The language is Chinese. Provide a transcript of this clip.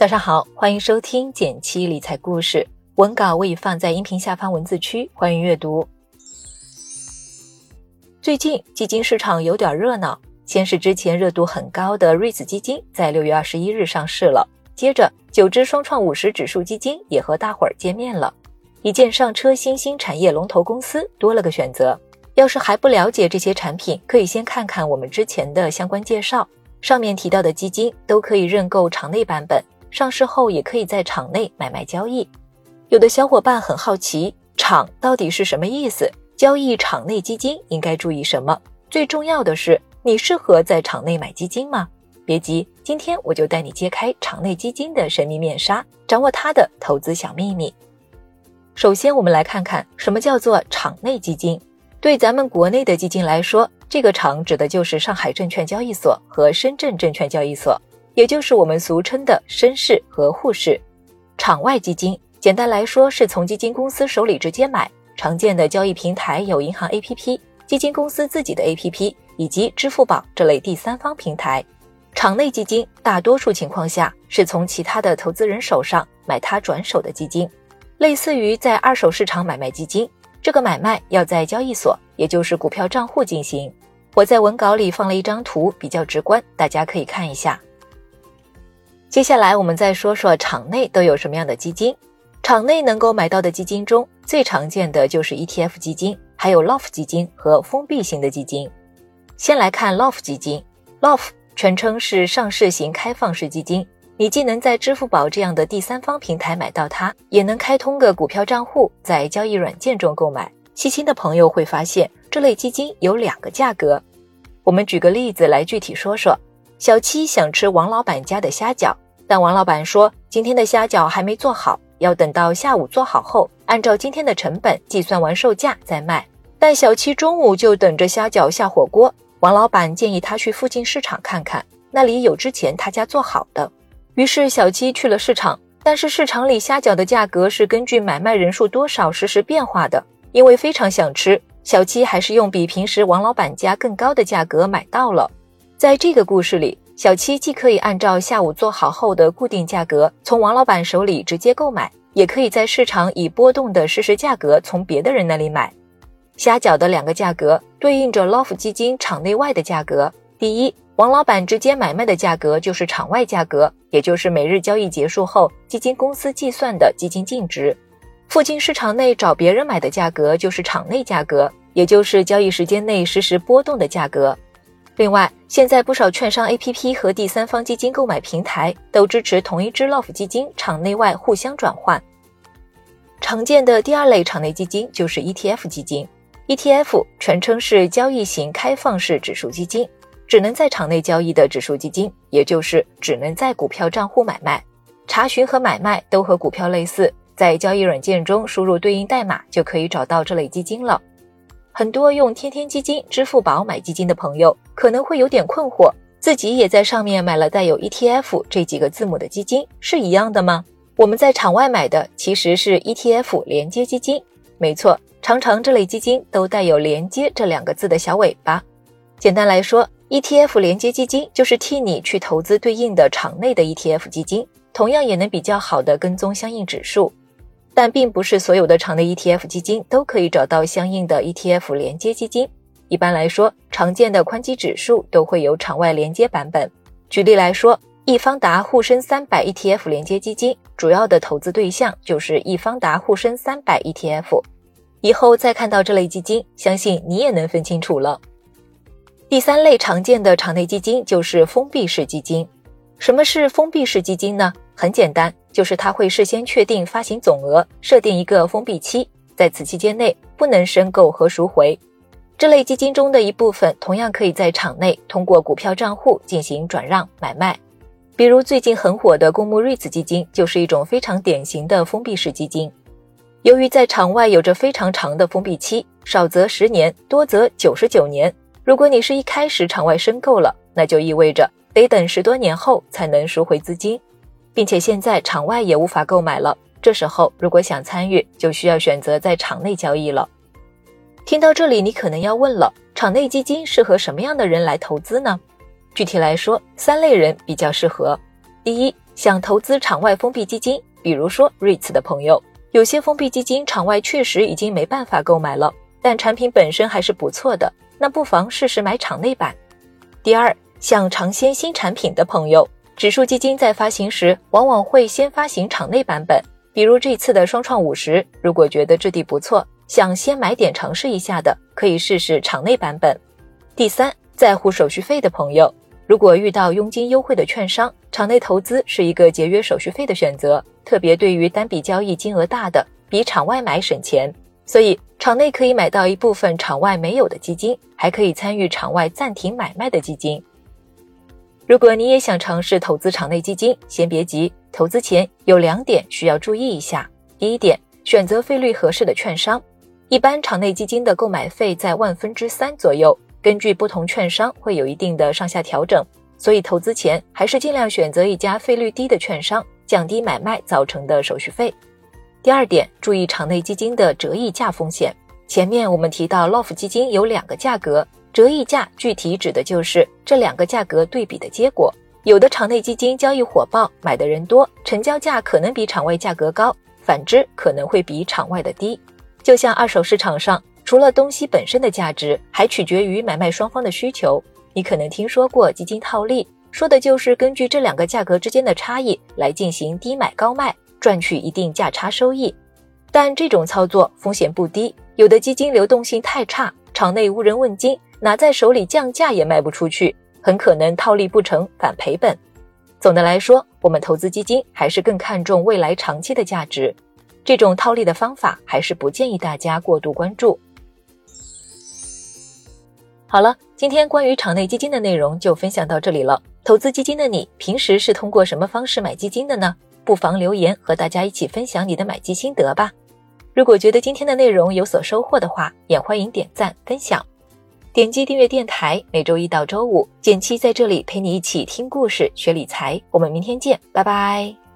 早上好，欢迎收听简七理财故事，文稿我已放在音频下方文字区，欢迎阅读。最近基金市场有点热闹，先是之前热度很高的瑞子基金在六月二十一日上市了，接着九只双创五十指数基金也和大伙儿见面了，一键上车新兴产业龙头公司多了个选择。要是还不了解这些产品，可以先看看我们之前的相关介绍，上面提到的基金都可以认购场内版本。上市后也可以在场内买卖交易。有的小伙伴很好奇，场到底是什么意思？交易场内基金应该注意什么？最重要的是，你适合在场内买基金吗？别急，今天我就带你揭开场内基金的神秘面纱，掌握它的投资小秘密。首先，我们来看看什么叫做场内基金。对咱们国内的基金来说，这个场指的就是上海证券交易所和深圳证券交易所。也就是我们俗称的深市和沪市，场外基金，简单来说是从基金公司手里直接买。常见的交易平台有银行 APP、基金公司自己的 APP 以及支付宝这类第三方平台。场内基金大多数情况下是从其他的投资人手上买他转手的基金，类似于在二手市场买卖基金。这个买卖要在交易所，也就是股票账户进行。我在文稿里放了一张图，比较直观，大家可以看一下。接下来我们再说说场内都有什么样的基金。场内能够买到的基金中最常见的就是 ETF 基金，还有 LOF 基金和封闭型的基金。先来看 LOF 基金，LOF 全称是上市型开放式基金。你既能在支付宝这样的第三方平台买到它，也能开通个股票账户，在交易软件中购买。细心的朋友会发现，这类基金有两个价格。我们举个例子来具体说说。小七想吃王老板家的虾饺，但王老板说今天的虾饺还没做好，要等到下午做好后，按照今天的成本计算完售价再卖。但小七中午就等着虾饺下火锅，王老板建议他去附近市场看看，那里有之前他家做好的。于是小七去了市场，但是市场里虾饺的价格是根据买卖人数多少实时变化的。因为非常想吃，小七还是用比平时王老板家更高的价格买到了。在这个故事里，小七既可以按照下午做好后的固定价格从王老板手里直接购买，也可以在市场以波动的实时价格从别的人那里买。虾饺的两个价格对应着 LOF 基金场内外的价格。第一，王老板直接买卖的价格就是场外价格，也就是每日交易结束后基金公司计算的基金净值。附近市场内找别人买的价格就是场内价格，也就是交易时间内实时波动的价格。另外，现在不少券商 APP 和第三方基金购买平台都支持同一只 LOF 基金场内外互相转换。常见的第二类场内基金就是 ETF 基金，ETF 全称是交易型开放式指数基金，只能在场内交易的指数基金，也就是只能在股票账户买卖、查询和买卖都和股票类似，在交易软件中输入对应代码就可以找到这类基金了。很多用天天基金、支付宝买基金的朋友可能会有点困惑，自己也在上面买了带有 ETF 这几个字母的基金，是一样的吗？我们在场外买的其实是 ETF 连接基金，没错，常常这类基金都带有“连接”这两个字的小尾巴。简单来说，ETF 连接基金就是替你去投资对应的场内的 ETF 基金，同样也能比较好的跟踪相应指数。但并不是所有的场内 ETF 基金都可以找到相应的 ETF 连接基金。一般来说，常见的宽基指数都会有场外连接版本。举例来说，易方达沪深三百 ETF 连接基金主要的投资对象就是易方达沪深三百 ETF。以后再看到这类基金，相信你也能分清楚了。第三类常见的场内基金就是封闭式基金。什么是封闭式基金呢？很简单。就是它会事先确定发行总额，设定一个封闭期，在此期间内不能申购和赎回。这类基金中的一部分同样可以在场内通过股票账户进行转让买卖。比如最近很火的公募瑞子基金就是一种非常典型的封闭式基金。由于在场外有着非常长的封闭期，少则十年，多则九十九年。如果你是一开始场外申购了，那就意味着得等十多年后才能赎回资金。并且现在场外也无法购买了。这时候如果想参与，就需要选择在场内交易了。听到这里，你可能要问了：场内基金适合什么样的人来投资呢？具体来说，三类人比较适合。第一，想投资场外封闭基金，比如说 REITs 的朋友，有些封闭基金场外确实已经没办法购买了，但产品本身还是不错的，那不妨试试买场内版。第二，想尝鲜新产品的朋友，指数基金在发行时往往会先发行场内版本，比如这次的双创五十，如果觉得质地不错，想先买点尝试一下的，可以试试场内版本。第三，在乎手续费的朋友，如果遇到佣金优惠的券商，场内投资是一个节约手续费的选择，特别对于单笔交易金额大的，比场外买省钱。所以场内可以买到一部分场外没有的基金，还可以参与场外暂停买卖的基金。如果你也想尝试投资场内基金，先别急，投资前有两点需要注意一下。第一点，选择费率合适的券商，一般场内基金的购买费在万分之三左右。根据不同券商会有一定的上下调整，所以投资前还是尽量选择一家费率低的券商，降低买卖造成的手续费。第二点，注意场内基金的折溢价风险。前面我们提到，LOF 基金有两个价格，折溢价具体指的就是这两个价格对比的结果。有的场内基金交易火爆，买的人多，成交价可能比场外价格高；反之，可能会比场外的低。就像二手市场上。除了东西本身的价值，还取决于买卖双方的需求。你可能听说过基金套利，说的就是根据这两个价格之间的差异来进行低买高卖，赚取一定价差收益。但这种操作风险不低，有的基金流动性太差，场内无人问津，拿在手里降价也卖不出去，很可能套利不成反赔本。总的来说，我们投资基金还是更看重未来长期的价值，这种套利的方法还是不建议大家过度关注。好了，今天关于场内基金的内容就分享到这里了。投资基金的你，平时是通过什么方式买基金的呢？不妨留言和大家一起分享你的买基心得吧。如果觉得今天的内容有所收获的话，也欢迎点赞分享，点击订阅电台。每周一到周五，简七在这里陪你一起听故事、学理财。我们明天见，拜拜。